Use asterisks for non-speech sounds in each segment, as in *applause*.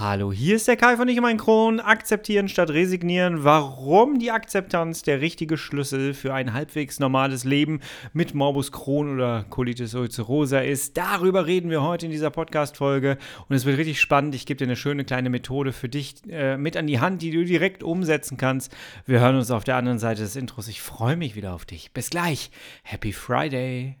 Hallo, hier ist der Kai von Ich mein Kron. Akzeptieren statt resignieren. Warum die Akzeptanz der richtige Schlüssel für ein halbwegs normales Leben mit Morbus Crohn oder Colitis ulcerosa ist. Darüber reden wir heute in dieser Podcast-Folge. Und es wird richtig spannend. Ich gebe dir eine schöne kleine Methode für dich äh, mit an die Hand, die du direkt umsetzen kannst. Wir hören uns auf der anderen Seite des Intros. Ich freue mich wieder auf dich. Bis gleich. Happy Friday.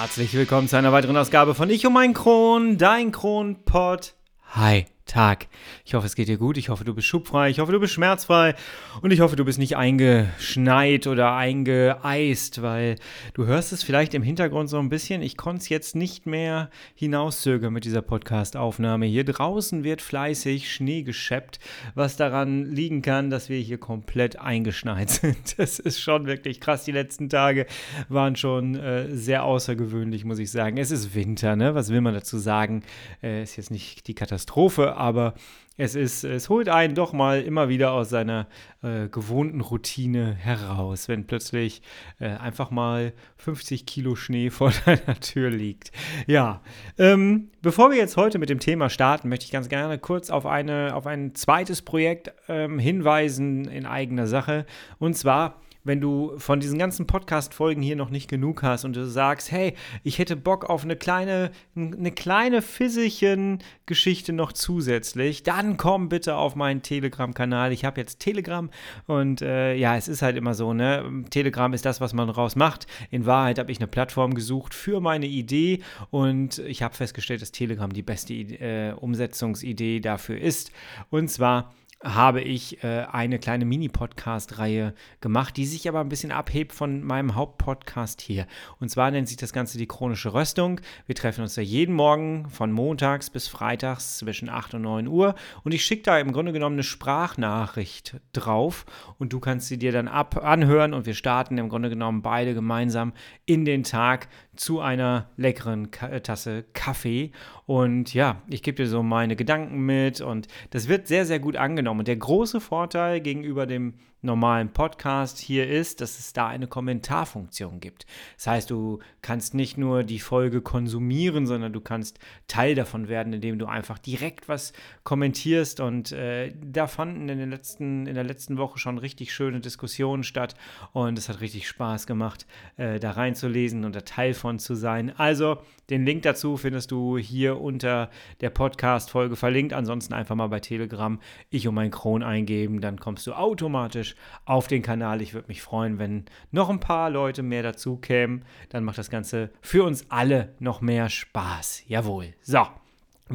Herzlich willkommen zu einer weiteren Ausgabe von Ich um mein Kron, dein Kronpott. Hi. Tag. Ich hoffe, es geht dir gut. Ich hoffe, du bist schubfrei. Ich hoffe, du bist schmerzfrei. Und ich hoffe, du bist nicht eingeschneit oder eingeeist, weil du hörst es vielleicht im Hintergrund so ein bisschen. Ich konnte es jetzt nicht mehr hinauszögern mit dieser Podcast-Aufnahme. Hier draußen wird fleißig Schnee gescheppt, was daran liegen kann, dass wir hier komplett eingeschneit *laughs* sind. Das ist schon wirklich krass. Die letzten Tage waren schon äh, sehr außergewöhnlich, muss ich sagen. Es ist Winter, ne? Was will man dazu sagen? Äh, ist jetzt nicht die Katastrophe, aber es ist, es holt einen doch mal immer wieder aus seiner äh, gewohnten Routine heraus, wenn plötzlich äh, einfach mal 50 Kilo Schnee *laughs* vor deiner Tür liegt. Ja, ähm, bevor wir jetzt heute mit dem Thema starten, möchte ich ganz gerne kurz auf, eine, auf ein zweites Projekt ähm, hinweisen in eigener Sache. Und zwar wenn du von diesen ganzen Podcast-Folgen hier noch nicht genug hast und du sagst, hey, ich hätte Bock auf eine kleine, eine kleine Fisselchen-Geschichte noch zusätzlich, dann komm bitte auf meinen Telegram-Kanal. Ich habe jetzt Telegram und äh, ja, es ist halt immer so, ne? Telegram ist das, was man daraus macht. In Wahrheit habe ich eine Plattform gesucht für meine Idee und ich habe festgestellt, dass Telegram die beste äh, Umsetzungsidee dafür ist. Und zwar habe ich äh, eine kleine Mini-Podcast-Reihe gemacht, die sich aber ein bisschen abhebt von meinem Hauptpodcast hier. Und zwar nennt sich das Ganze die chronische Röstung. Wir treffen uns da jeden Morgen von montags bis freitags zwischen 8 und 9 Uhr und ich schicke da im Grunde genommen eine Sprachnachricht drauf und du kannst sie dir dann ab anhören und wir starten im Grunde genommen beide gemeinsam in den Tag zu einer leckeren Ka äh, Tasse Kaffee. Und ja, ich gebe dir so meine Gedanken mit und das wird sehr, sehr gut angenommen. Und der große Vorteil gegenüber dem normalen Podcast hier ist, dass es da eine Kommentarfunktion gibt. Das heißt, du kannst nicht nur die Folge konsumieren, sondern du kannst Teil davon werden, indem du einfach direkt was kommentierst. Und äh, da fanden in, den letzten, in der letzten Woche schon richtig schöne Diskussionen statt. Und es hat richtig Spaß gemacht, äh, da reinzulesen und da Teil von zu sein. Also den Link dazu findest du hier unter der Podcast-Folge verlinkt. Ansonsten einfach mal bei Telegram ich um mein Kron eingeben, dann kommst du automatisch auf den Kanal. Ich würde mich freuen, wenn noch ein paar Leute mehr dazu kämen. Dann macht das Ganze für uns alle noch mehr Spaß. Jawohl. So.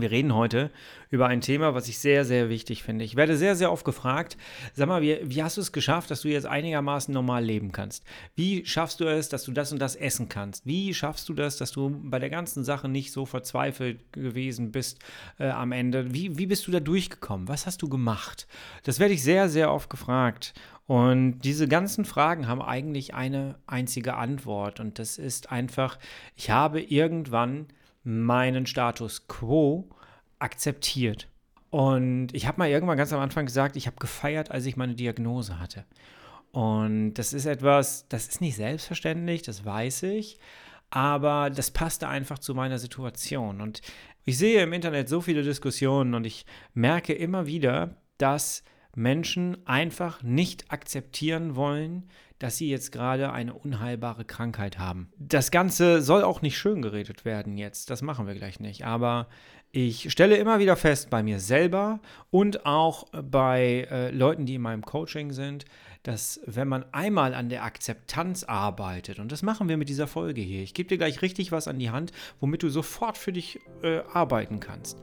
Wir reden heute über ein Thema, was ich sehr, sehr wichtig finde. Ich werde sehr, sehr oft gefragt, sag mal, wie, wie, hast du es geschafft, dass du jetzt einigermaßen normal leben kannst? Wie schaffst du es, dass du das und das essen kannst? Wie schaffst du das, dass du bei der ganzen Sache nicht so verzweifelt gewesen bist äh, am Ende? Wie, wie bist du da durchgekommen? Was hast du gemacht? Das werde ich sehr, sehr oft gefragt. Und diese ganzen Fragen haben eigentlich eine einzige Antwort. Und das ist einfach, ich habe irgendwann meinen Status quo akzeptiert. Und ich habe mal irgendwann ganz am Anfang gesagt, ich habe gefeiert, als ich meine Diagnose hatte. Und das ist etwas, das ist nicht selbstverständlich, das weiß ich, aber das passte einfach zu meiner Situation. Und ich sehe im Internet so viele Diskussionen und ich merke immer wieder, dass Menschen einfach nicht akzeptieren wollen, dass sie jetzt gerade eine unheilbare Krankheit haben. Das Ganze soll auch nicht schön geredet werden jetzt, das machen wir gleich nicht, aber ich stelle immer wieder fest bei mir selber und auch bei äh, Leuten, die in meinem Coaching sind, dass wenn man einmal an der Akzeptanz arbeitet, und das machen wir mit dieser Folge hier, ich gebe dir gleich richtig was an die Hand, womit du sofort für dich äh, arbeiten kannst,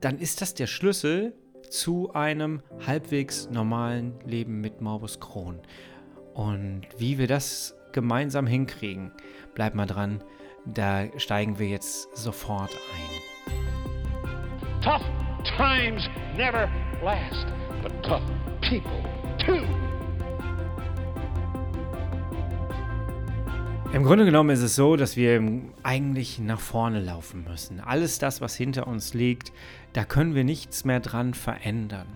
dann ist das der Schlüssel zu einem halbwegs normalen Leben mit Morbus Crohn. Und wie wir das gemeinsam hinkriegen, bleib mal dran, da steigen wir jetzt sofort ein. Tough times never last, but tough people too. Im Grunde genommen ist es so, dass wir eigentlich nach vorne laufen müssen. Alles das, was hinter uns liegt, da können wir nichts mehr dran verändern.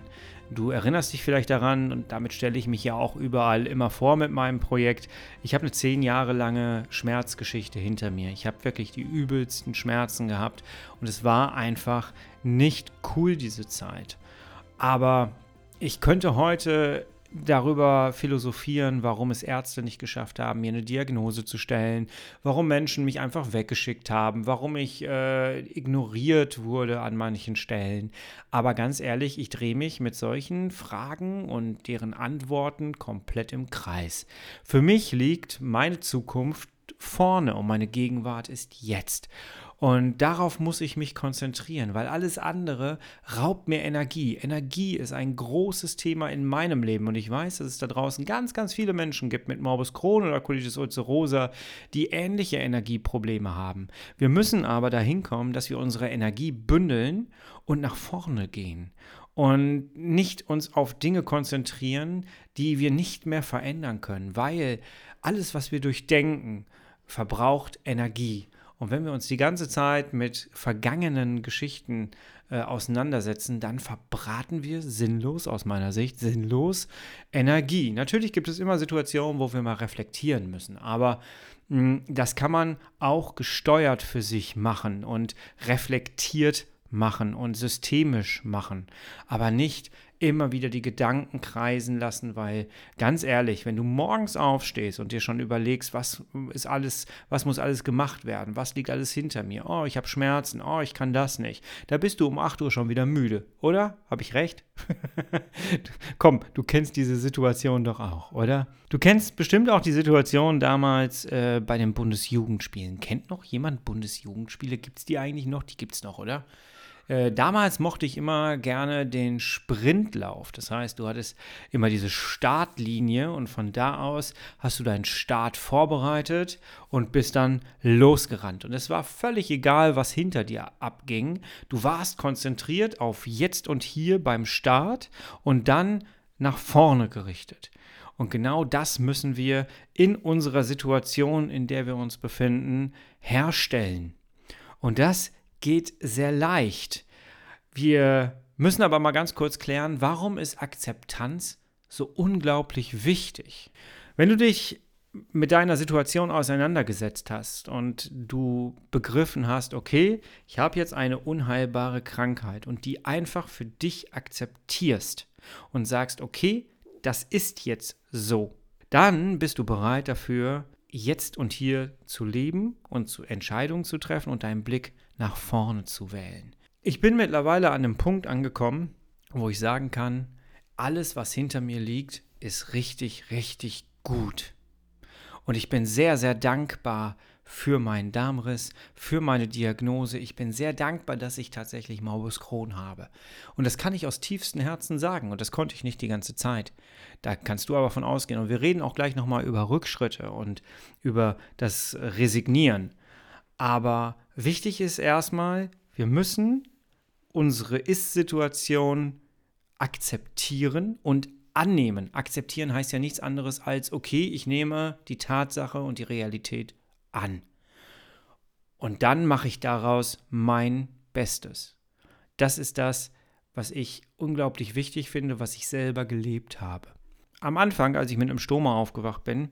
Du erinnerst dich vielleicht daran, und damit stelle ich mich ja auch überall immer vor mit meinem Projekt. Ich habe eine zehn Jahre lange Schmerzgeschichte hinter mir. Ich habe wirklich die übelsten Schmerzen gehabt und es war einfach nicht cool diese Zeit. Aber ich könnte heute darüber philosophieren, warum es Ärzte nicht geschafft haben, mir eine Diagnose zu stellen, warum Menschen mich einfach weggeschickt haben, warum ich äh, ignoriert wurde an manchen Stellen. Aber ganz ehrlich, ich drehe mich mit solchen Fragen und deren Antworten komplett im Kreis. Für mich liegt meine Zukunft vorne und meine Gegenwart ist jetzt. Und darauf muss ich mich konzentrieren, weil alles andere raubt mir Energie. Energie ist ein großes Thema in meinem Leben und ich weiß, dass es da draußen ganz, ganz viele Menschen gibt mit Morbus Crohn oder Colitis ulcerosa, die ähnliche Energieprobleme haben. Wir müssen aber dahin kommen, dass wir unsere Energie bündeln und nach vorne gehen und nicht uns auf Dinge konzentrieren, die wir nicht mehr verändern können, weil alles, was wir durchdenken, verbraucht Energie. Und wenn wir uns die ganze Zeit mit vergangenen Geschichten äh, auseinandersetzen, dann verbraten wir sinnlos, aus meiner Sicht, sinnlos Energie. Natürlich gibt es immer Situationen, wo wir mal reflektieren müssen, aber mh, hm, das kann man auch gesteuert für sich machen und reflektiert machen und systemisch machen, aber nicht immer wieder die Gedanken kreisen lassen, weil ganz ehrlich, wenn du morgens aufstehst und dir schon überlegst, was ist alles, was muss alles gemacht werden, was liegt alles hinter mir, oh, ich habe Schmerzen, oh, ich kann das nicht, da bist du um 8 Uhr schon wieder müde, oder? Habe ich recht? *laughs* Komm, du kennst diese Situation doch auch, oder? Du kennst bestimmt auch die Situation damals äh, bei den Bundesjugendspielen. Kennt noch jemand Bundesjugendspiele? Gibt es die eigentlich noch? Die gibt es noch, oder? Äh, damals mochte ich immer gerne den Sprintlauf. Das heißt, du hattest immer diese Startlinie und von da aus hast du deinen Start vorbereitet und bist dann losgerannt. Und es war völlig egal, was hinter dir abging. Du warst konzentriert auf jetzt und hier beim Start und dann nach vorne gerichtet. Und genau das müssen wir in unserer Situation, in der wir uns befinden, herstellen. Und das geht sehr leicht. Wir müssen aber mal ganz kurz klären, warum ist Akzeptanz so unglaublich wichtig? Wenn du dich mit deiner Situation auseinandergesetzt hast und du begriffen hast, okay, ich habe jetzt eine unheilbare Krankheit und die einfach für dich akzeptierst und sagst, okay, das ist jetzt so, dann bist du bereit dafür, jetzt und hier zu leben und zu Entscheidungen zu treffen und deinen Blick nach vorne zu wählen. Ich bin mittlerweile an einem Punkt angekommen, wo ich sagen kann, alles, was hinter mir liegt, ist richtig, richtig gut. Und ich bin sehr, sehr dankbar für meinen Darmriss, für meine Diagnose. Ich bin sehr dankbar, dass ich tatsächlich Morbus Crohn habe. Und das kann ich aus tiefstem Herzen sagen. Und das konnte ich nicht die ganze Zeit. Da kannst du aber von ausgehen. Und wir reden auch gleich nochmal über Rückschritte und über das Resignieren. Aber wichtig ist erstmal, wir müssen unsere Ist-Situation akzeptieren und annehmen. Akzeptieren heißt ja nichts anderes als, okay, ich nehme die Tatsache und die Realität an. Und dann mache ich daraus mein Bestes. Das ist das, was ich unglaublich wichtig finde, was ich selber gelebt habe. Am Anfang, als ich mit einem Stoma aufgewacht bin,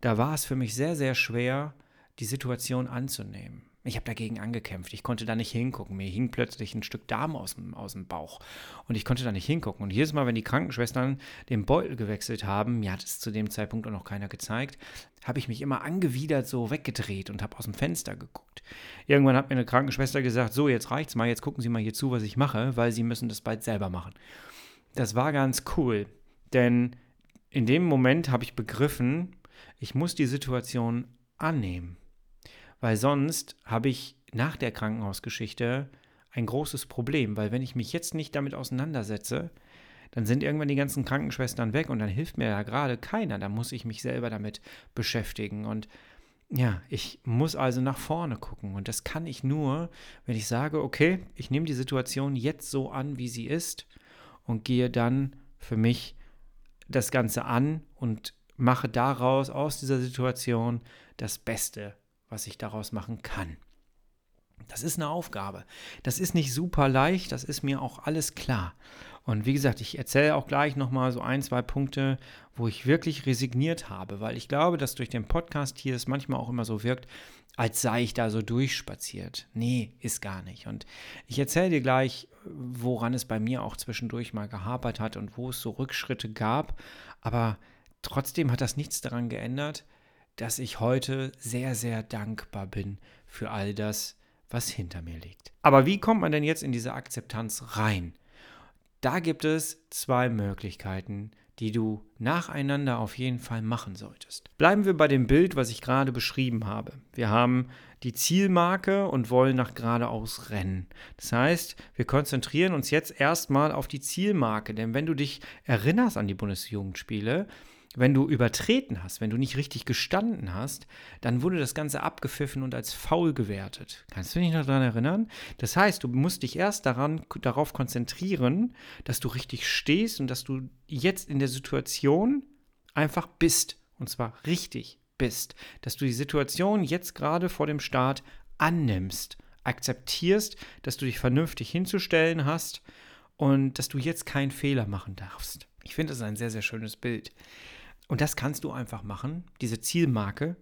da war es für mich sehr, sehr schwer, die Situation anzunehmen. Ich habe dagegen angekämpft. Ich konnte da nicht hingucken. Mir hing plötzlich ein Stück Darm aus dem, aus dem Bauch. Und ich konnte da nicht hingucken. Und jedes Mal, wenn die Krankenschwestern den Beutel gewechselt haben, mir hat es zu dem Zeitpunkt auch noch keiner gezeigt, habe ich mich immer angewidert so weggedreht und habe aus dem Fenster geguckt. Irgendwann hat mir eine Krankenschwester gesagt: So, jetzt reicht's mal, jetzt gucken Sie mal hier zu, was ich mache, weil Sie müssen das bald selber machen. Das war ganz cool. Denn in dem Moment habe ich begriffen, ich muss die Situation annehmen weil sonst habe ich nach der Krankenhausgeschichte ein großes Problem, weil wenn ich mich jetzt nicht damit auseinandersetze, dann sind irgendwann die ganzen Krankenschwestern weg und dann hilft mir da gerade keiner. Da muss ich mich selber damit beschäftigen. Und ja, ich muss also nach vorne gucken. Und das kann ich nur, wenn ich sage, okay, ich nehme die Situation jetzt so an, wie sie ist und gehe dann für mich das Ganze an und mache daraus, aus dieser Situation, das Beste was ich daraus machen kann. Das ist eine Aufgabe. Das ist nicht super leicht, das ist mir auch alles klar. Und wie gesagt, ich erzähle auch gleich nochmal so ein, zwei Punkte, wo ich wirklich resigniert habe, weil ich glaube, dass durch den Podcast hier es manchmal auch immer so wirkt, als sei ich da so durchspaziert. Nee, ist gar nicht. Und ich erzähle dir gleich, woran es bei mir auch zwischendurch mal gehapert hat und wo es so Rückschritte gab. Aber trotzdem hat das nichts daran geändert, dass ich heute sehr, sehr dankbar bin für all das, was hinter mir liegt. Aber wie kommt man denn jetzt in diese Akzeptanz rein? Da gibt es zwei Möglichkeiten, die du nacheinander auf jeden Fall machen solltest. Bleiben wir bei dem Bild, was ich gerade beschrieben habe. Wir haben die Zielmarke und wollen nach geradeaus rennen. Das heißt, wir konzentrieren uns jetzt erstmal auf die Zielmarke, denn wenn du dich erinnerst an die Bundesjugendspiele, wenn du übertreten hast, wenn du nicht richtig gestanden hast, dann wurde das Ganze abgepfiffen und als faul gewertet. Kannst du dich noch daran erinnern? Das heißt, du musst dich erst daran, darauf konzentrieren, dass du richtig stehst und dass du jetzt in der Situation einfach bist. Und zwar richtig bist. Dass du die Situation jetzt gerade vor dem Start annimmst, akzeptierst, dass du dich vernünftig hinzustellen hast und dass du jetzt keinen Fehler machen darfst. Ich finde, das ist ein sehr, sehr schönes Bild. Und das kannst du einfach machen, diese Zielmarke.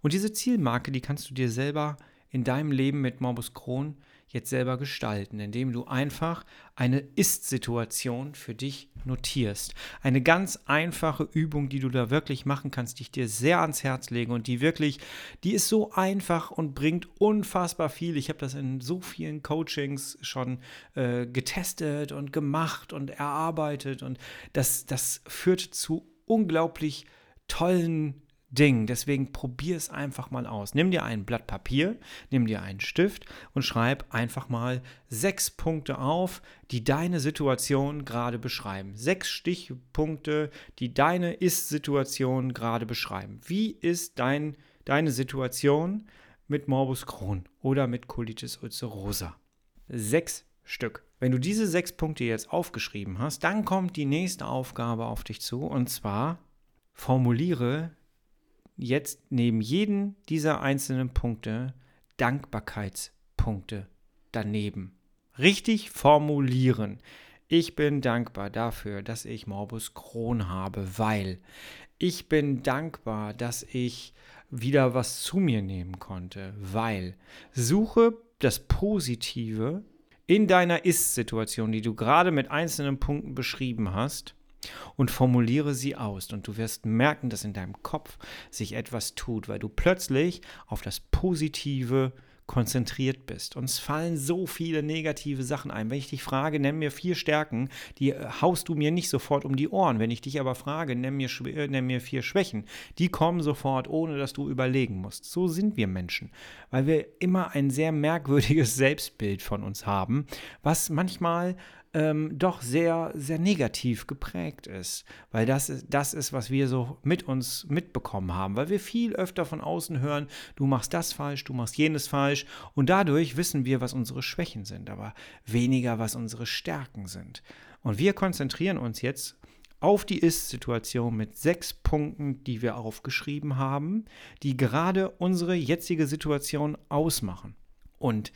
Und diese Zielmarke, die kannst du dir selber in deinem Leben mit Morbus Crohn jetzt selber gestalten, indem du einfach eine Ist-Situation für dich notierst. Eine ganz einfache Übung, die du da wirklich machen kannst, die ich dir sehr ans Herz lege und die wirklich, die ist so einfach und bringt unfassbar viel. Ich habe das in so vielen Coachings schon äh, getestet und gemacht und erarbeitet und das, das führt zu unglaublich tollen Dingen. Deswegen probier es einfach mal aus. Nimm dir ein Blatt Papier, nimm dir einen Stift und schreib einfach mal sechs Punkte auf, die deine Situation gerade beschreiben. Sechs Stichpunkte, die deine Ist-Situation gerade beschreiben. Wie ist dein, deine Situation mit Morbus Crohn oder mit Colitis ulcerosa? Sechs Stück. Wenn du diese sechs Punkte jetzt aufgeschrieben hast, dann kommt die nächste Aufgabe auf dich zu und zwar formuliere jetzt neben jedem dieser einzelnen Punkte Dankbarkeitspunkte daneben. Richtig formulieren. Ich bin dankbar dafür, dass ich Morbus Crohn habe, weil ich bin dankbar, dass ich wieder was zu mir nehmen konnte, weil suche das Positive in deiner Ist-Situation, die du gerade mit einzelnen Punkten beschrieben hast, und formuliere sie aus. Und du wirst merken, dass in deinem Kopf sich etwas tut, weil du plötzlich auf das Positive konzentriert bist. Uns fallen so viele negative Sachen ein. Wenn ich dich frage, nenn mir vier Stärken, die äh, haust du mir nicht sofort um die Ohren. Wenn ich dich aber frage, nenn mir, äh, nenn mir vier Schwächen, die kommen sofort, ohne dass du überlegen musst. So sind wir Menschen, weil wir immer ein sehr merkwürdiges *laughs* Selbstbild von uns haben, was manchmal ähm, doch sehr, sehr negativ geprägt ist. Weil das ist, das ist, was wir so mit uns mitbekommen haben. Weil wir viel öfter von außen hören, du machst das falsch, du machst jenes falsch. Und dadurch wissen wir, was unsere Schwächen sind, aber weniger, was unsere Stärken sind. Und wir konzentrieren uns jetzt auf die Ist-Situation mit sechs Punkten, die wir aufgeschrieben haben, die gerade unsere jetzige Situation ausmachen. Und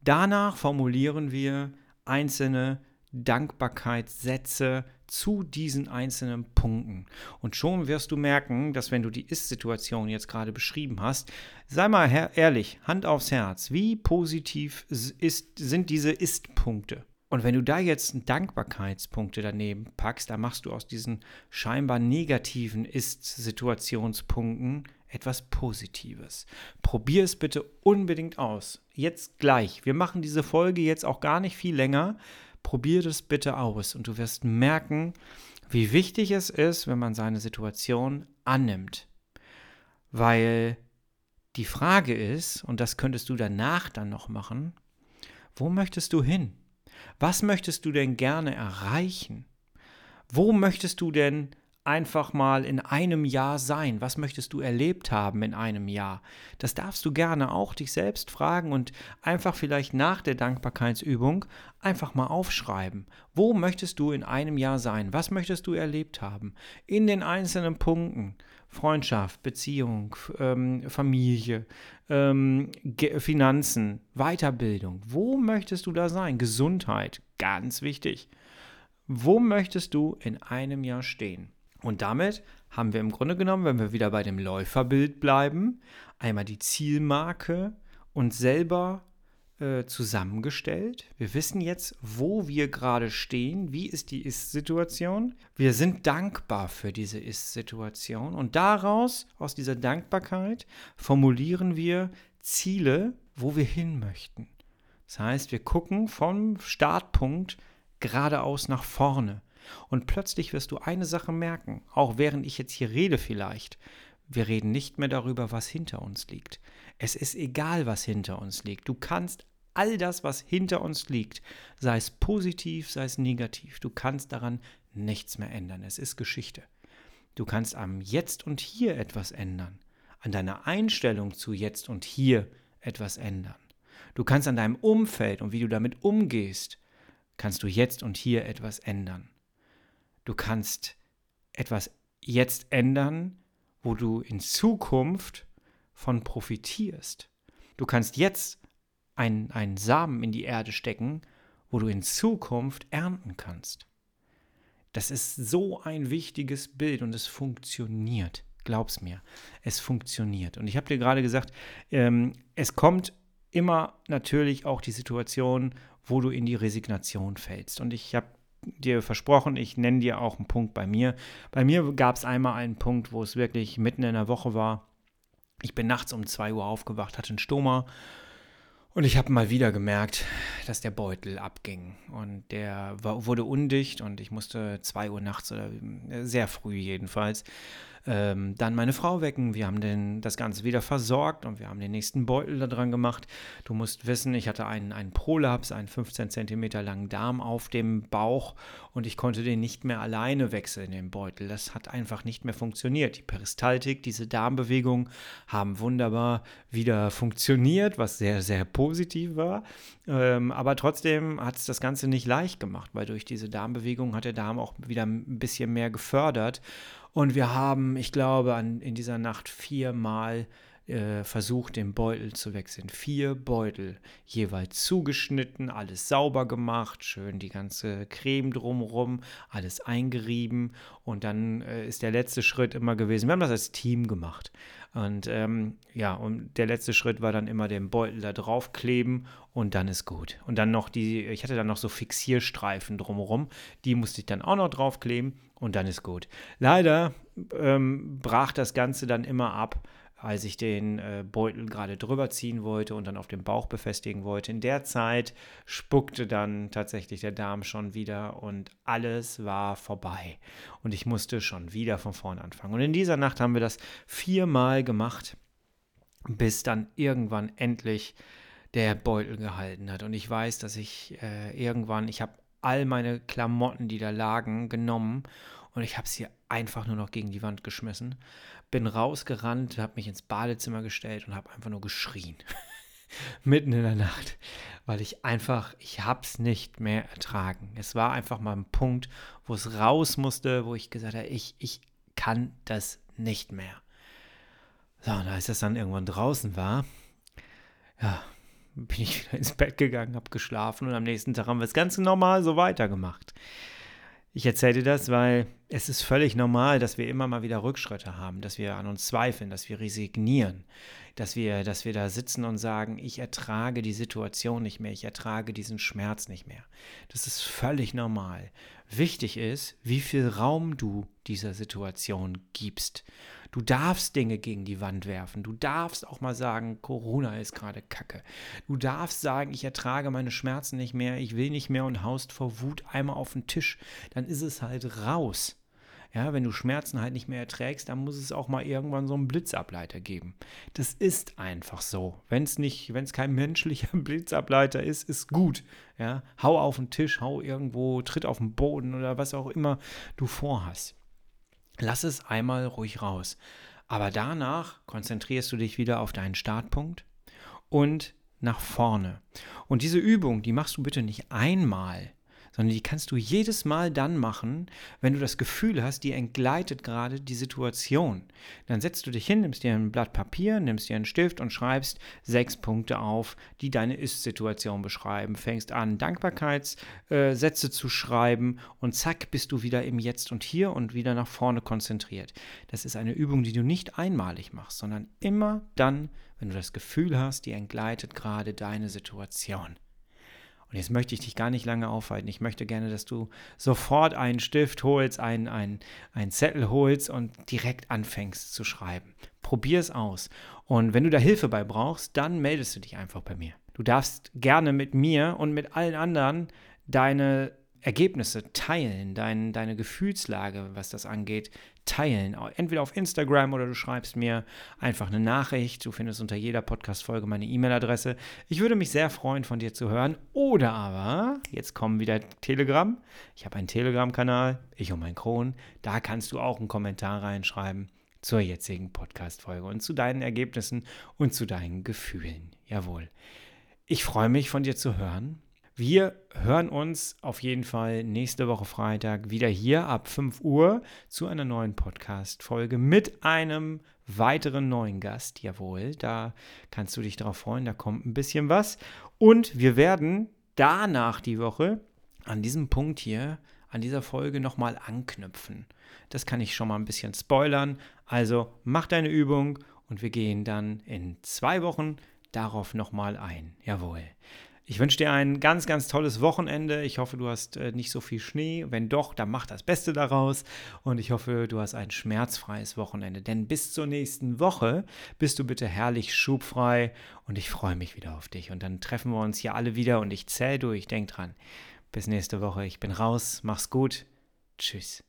danach formulieren wir einzelne Dankbarkeitssätze zu diesen einzelnen Punkten. Und schon wirst du merken, dass wenn du die Ist-Situation jetzt gerade beschrieben hast, sei mal ehrlich, Hand aufs Herz, wie positiv ist, sind diese Ist-Punkte? Und wenn du da jetzt Dankbarkeitspunkte daneben packst, dann machst du aus diesen scheinbar negativen Ist-Situationspunkten etwas Positives. Probier es bitte unbedingt aus. Jetzt gleich. Wir machen diese Folge jetzt auch gar nicht viel länger, probier das bitte aus und du wirst merken, wie wichtig es ist, wenn man seine Situation annimmt. Weil die Frage ist, und das könntest du danach dann noch machen, wo möchtest du hin? Was möchtest du denn gerne erreichen? Wo möchtest du denn einfach mal in einem Jahr sein? Was möchtest du erlebt haben in einem Jahr? Das darfst du gerne auch dich selbst fragen und einfach vielleicht nach der Dankbarkeitsübung einfach mal aufschreiben. Wo möchtest du in einem Jahr sein? Was möchtest du erlebt haben? In den einzelnen Punkten. Freundschaft, Beziehung, ähm, Familie, ähm, Finanzen, Weiterbildung. Wo möchtest du da sein? Gesundheit, ganz wichtig. Wo möchtest du in einem Jahr stehen? Und damit haben wir im Grunde genommen, wenn wir wieder bei dem Läuferbild bleiben, einmal die Zielmarke und selber äh, zusammengestellt. Wir wissen jetzt, wo wir gerade stehen, wie ist die Ist-Situation. Wir sind dankbar für diese Ist-Situation und daraus, aus dieser Dankbarkeit, formulieren wir Ziele, wo wir hin möchten. Das heißt, wir gucken vom Startpunkt geradeaus nach vorne. Und plötzlich wirst du eine Sache merken, auch während ich jetzt hier rede vielleicht. Wir reden nicht mehr darüber, was hinter uns liegt. Es ist egal, was hinter uns liegt. Du kannst all das, was hinter uns liegt, sei es positiv, sei es negativ, du kannst daran nichts mehr ändern. Es ist Geschichte. Du kannst am Jetzt und Hier etwas ändern, an deiner Einstellung zu Jetzt und Hier etwas ändern. Du kannst an deinem Umfeld und wie du damit umgehst, kannst du jetzt und hier etwas ändern. Du kannst etwas jetzt ändern, wo du in Zukunft von profitierst. Du kannst jetzt einen, einen Samen in die Erde stecken, wo du in Zukunft ernten kannst. Das ist so ein wichtiges Bild und es funktioniert. Glaub's mir, es funktioniert. Und ich habe dir gerade gesagt, ähm, es kommt immer natürlich auch die Situation, wo du in die Resignation fällst. Und ich habe dir versprochen, ich nenne dir auch einen Punkt bei mir. Bei mir gab es einmal einen Punkt, wo es wirklich mitten in der Woche war. Ich bin nachts um 2 Uhr aufgewacht, hatte einen Stoma und ich habe mal wieder gemerkt, dass der Beutel abging und der war, wurde undicht und ich musste 2 Uhr nachts oder äh, sehr früh jedenfalls ähm, dann meine Frau wecken. Wir haben den, das Ganze wieder versorgt und wir haben den nächsten Beutel da dran gemacht. Du musst wissen, ich hatte einen, einen Prolaps, einen 15 cm langen Darm auf dem Bauch und ich konnte den nicht mehr alleine wechseln, den Beutel. Das hat einfach nicht mehr funktioniert. Die Peristaltik, diese Darmbewegungen haben wunderbar wieder funktioniert, was sehr, sehr positiv war. Ähm, aber trotzdem hat es das Ganze nicht leicht gemacht, weil durch diese Darmbewegung hat der Darm auch wieder ein bisschen mehr gefördert. Und wir haben, ich glaube, an, in dieser Nacht viermal äh, versucht, den Beutel zu wechseln. Vier Beutel, jeweils zugeschnitten, alles sauber gemacht, schön die ganze Creme drumherum, alles eingerieben. Und dann äh, ist der letzte Schritt immer gewesen. Wir haben das als Team gemacht. Und ähm, ja, und der letzte Schritt war dann immer den Beutel da draufkleben und dann ist gut. Und dann noch die, ich hatte dann noch so Fixierstreifen drumherum, die musste ich dann auch noch draufkleben und dann ist gut. Leider ähm, brach das Ganze dann immer ab, als ich den äh, Beutel gerade drüber ziehen wollte und dann auf dem Bauch befestigen wollte. In der Zeit spuckte dann tatsächlich der Darm schon wieder und alles war vorbei. Und ich musste schon wieder von vorn anfangen. Und in dieser Nacht haben wir das viermal gemacht, bis dann irgendwann endlich der Beutel gehalten hat. Und ich weiß, dass ich äh, irgendwann, ich habe all meine Klamotten, die da lagen, genommen und ich habe sie einfach nur noch gegen die Wand geschmissen. Bin rausgerannt, habe mich ins Badezimmer gestellt und habe einfach nur geschrien. *laughs* Mitten in der Nacht, weil ich einfach, ich habe es nicht mehr ertragen. Es war einfach mal ein Punkt, wo es raus musste, wo ich gesagt habe, ich, ich kann das nicht mehr. So, und als das dann irgendwann draußen war, ja, bin ich *laughs* wieder ins Bett gegangen, habe geschlafen und am nächsten Tag haben wir es ganz normal so weitergemacht. Ich erzähle dir das, weil es ist völlig normal, dass wir immer mal wieder Rückschritte haben, dass wir an uns zweifeln, dass wir resignieren, dass wir, dass wir da sitzen und sagen, ich ertrage die Situation nicht mehr, ich ertrage diesen Schmerz nicht mehr. Das ist völlig normal. Wichtig ist, wie viel Raum du dieser Situation gibst. Du darfst Dinge gegen die Wand werfen. Du darfst auch mal sagen, Corona ist gerade Kacke. Du darfst sagen, ich ertrage meine Schmerzen nicht mehr, ich will nicht mehr und haust vor Wut einmal auf den Tisch. Dann ist es halt raus. Ja, wenn du Schmerzen halt nicht mehr erträgst, dann muss es auch mal irgendwann so einen Blitzableiter geben. Das ist einfach so. Wenn es nicht, wenn es kein *laughs* menschlicher Blitzableiter ist, ist gut. Ja, hau auf den Tisch, hau irgendwo, tritt auf den Boden oder was auch immer du vorhast. Lass es einmal ruhig raus. Aber danach konzentrierst du dich wieder auf deinen Startpunkt und nach vorne. Und diese Übung, die machst du bitte nicht einmal, sondern die kannst du jedes Mal dann machen, wenn du das Gefühl hast, dir entgleitet gerade die Situation. Dann setzt du dich hin, nimmst dir ein Blatt Papier, nimmst dir einen Stift und schreibst sechs Punkte auf, die deine Ist-Situation beschreiben. Fängst an, Dankbarkeitssätze äh, zu schreiben und zack, bist du wieder im Jetzt und Hier und wieder nach vorne konzentriert. Das ist eine Übung, die du nicht einmalig machst, sondern immer dann, wenn du das Gefühl hast, dir entgleitet gerade deine Situation. Und jetzt möchte ich dich gar nicht lange aufhalten. Ich möchte gerne, dass du sofort einen Stift holst, einen, einen, einen Zettel holst und direkt anfängst zu schreiben. Probier es aus. Und wenn du da Hilfe bei brauchst, dann meldest du dich einfach bei mir. Du darfst gerne mit mir und mit allen anderen deine Ergebnisse teilen, dein, deine Gefühlslage, was das angeht, teilen. Entweder auf Instagram oder du schreibst mir einfach eine Nachricht. Du findest unter jeder Podcast-Folge meine E-Mail-Adresse. Ich würde mich sehr freuen, von dir zu hören. Oder aber, jetzt kommen wieder Telegram. Ich habe einen Telegram-Kanal, ich und mein Kron. Da kannst du auch einen Kommentar reinschreiben zur jetzigen Podcast-Folge und zu deinen Ergebnissen und zu deinen Gefühlen. Jawohl. Ich freue mich, von dir zu hören. Wir hören uns auf jeden Fall nächste Woche Freitag wieder hier ab 5 Uhr zu einer neuen Podcast-Folge mit einem weiteren neuen Gast. Jawohl, da kannst du dich darauf freuen, da kommt ein bisschen was. Und wir werden danach die Woche an diesem Punkt hier, an dieser Folge nochmal anknüpfen. Das kann ich schon mal ein bisschen spoilern. Also mach deine Übung und wir gehen dann in zwei Wochen darauf nochmal ein. Jawohl. Ich wünsche dir ein ganz, ganz tolles Wochenende. Ich hoffe, du hast äh, nicht so viel Schnee. Wenn doch, dann mach das Beste daraus. Und ich hoffe, du hast ein schmerzfreies Wochenende. Denn bis zur nächsten Woche bist du bitte herrlich schubfrei. Und ich freue mich wieder auf dich. Und dann treffen wir uns hier alle wieder und ich zähle durch. Denk dran. Bis nächste Woche. Ich bin raus. Mach's gut. Tschüss.